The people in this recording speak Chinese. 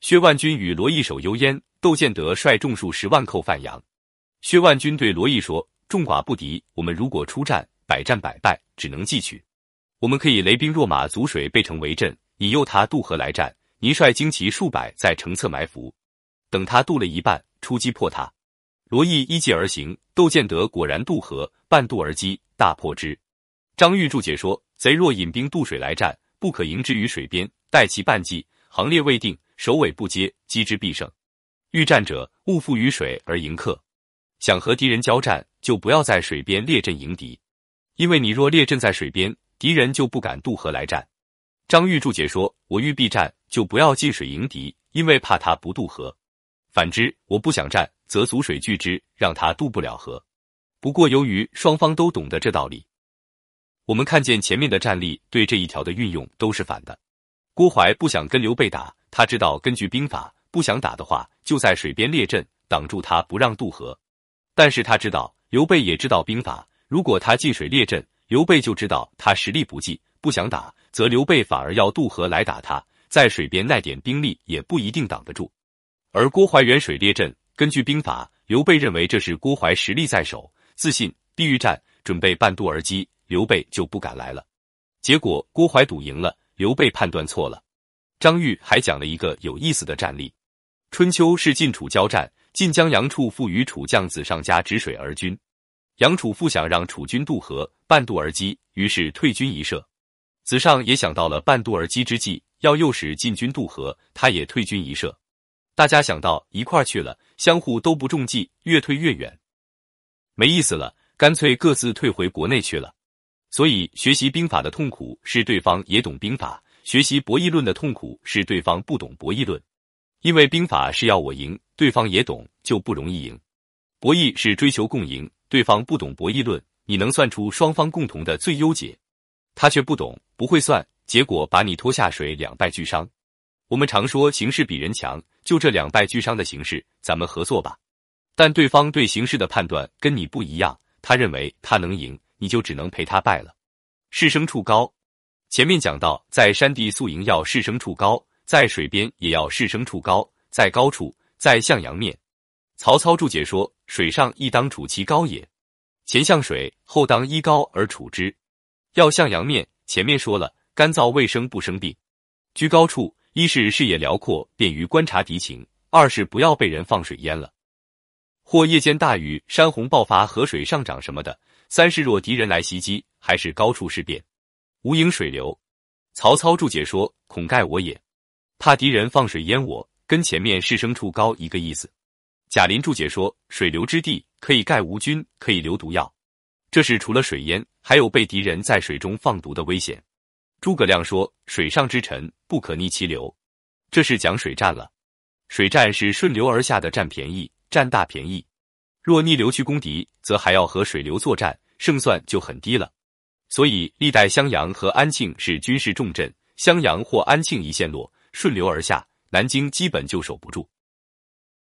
薛万军与罗毅守幽燕，窦建德率众数十万寇范阳。薛万军对罗毅说：“众寡不敌，我们如果出战，百战百败，只能继取。我们可以雷兵若马，阻水背城为阵，引诱他渡河来战。你率精骑数百在城侧埋伏，等他渡了一半，出击破他。”罗毅依计而行，窦建德果然渡河，半渡而击，大破之。张玉注解说：“贼若引兵渡水来战，不可迎之于水边，待其半计，行列未定，首尾不接，击之必胜。欲战者，勿负于水而迎客。想和敌人交战，就不要在水边列阵迎敌，因为你若列阵在水边，敌人就不敢渡河来战。”张玉注解说：“我欲避战，就不要进水迎敌，因为怕他不渡河。反之，我不想战。”则阻水拒之，让他渡不了河。不过，由于双方都懂得这道理，我们看见前面的战例对这一条的运用都是反的。郭淮不想跟刘备打，他知道根据兵法，不想打的话，就在水边列阵，挡住他不让渡河。但是他知道刘备也知道兵法，如果他进水列阵，刘备就知道他实力不济，不想打，则刘备反而要渡河来打他，在水边那点兵力也不一定挡得住。而郭淮远水列阵。根据兵法，刘备认为这是郭淮实力在手，自信必欲战，准备半渡而击，刘备就不敢来了。结果郭淮赌赢了，刘备判断错了。张玉还讲了一个有意思的战例：春秋是晋楚交战，晋将杨处父与楚将子上家止水而军。杨楚父想让楚军渡河，半渡而击，于是退军一射。子上也想到了半渡而击之计，要诱使晋军渡河，他也退军一射。大家想到一块去了，相互都不中计，越退越远，没意思了，干脆各自退回国内去了。所以，学习兵法的痛苦是对方也懂兵法；学习博弈论的痛苦是对方不懂博弈论。因为兵法是要我赢，对方也懂，就不容易赢；博弈是追求共赢，对方不懂博弈论，你能算出双方共同的最优解，他却不懂，不会算，结果把你拖下水，两败俱伤。我们常说形势比人强，就这两败俱伤的形势，咱们合作吧。但对方对形势的判断跟你不一样，他认为他能赢，你就只能陪他败了。是生处高，前面讲到，在山地宿营要适声处高，在水边也要适声处高，在高处，在向阳面。曹操注解说：水上亦当处其高也，前向水，后当依高而处之。要向阳面，前面说了，干燥卫生不生病，居高处。一是视野辽阔，便于观察敌情；二是不要被人放水淹了，或夜间大雨、山洪爆发、河水上涨什么的；三是若敌人来袭击，还是高处事变，无影水流。曹操注解说：“恐盖我也，怕敌人放水淹我，跟前面士生处高一个意思。”贾林注解说：“水流之地，可以盖无菌，可以留毒药。这是除了水淹，还有被敌人在水中放毒的危险。”诸葛亮说：“水上之臣不可逆其流，这是讲水战了。水战是顺流而下的占便宜，占大便宜。若逆流去攻敌，则还要和水流作战，胜算就很低了。所以历代襄阳和安庆是军事重镇，襄阳或安庆一陷落，顺流而下，南京基本就守不住。”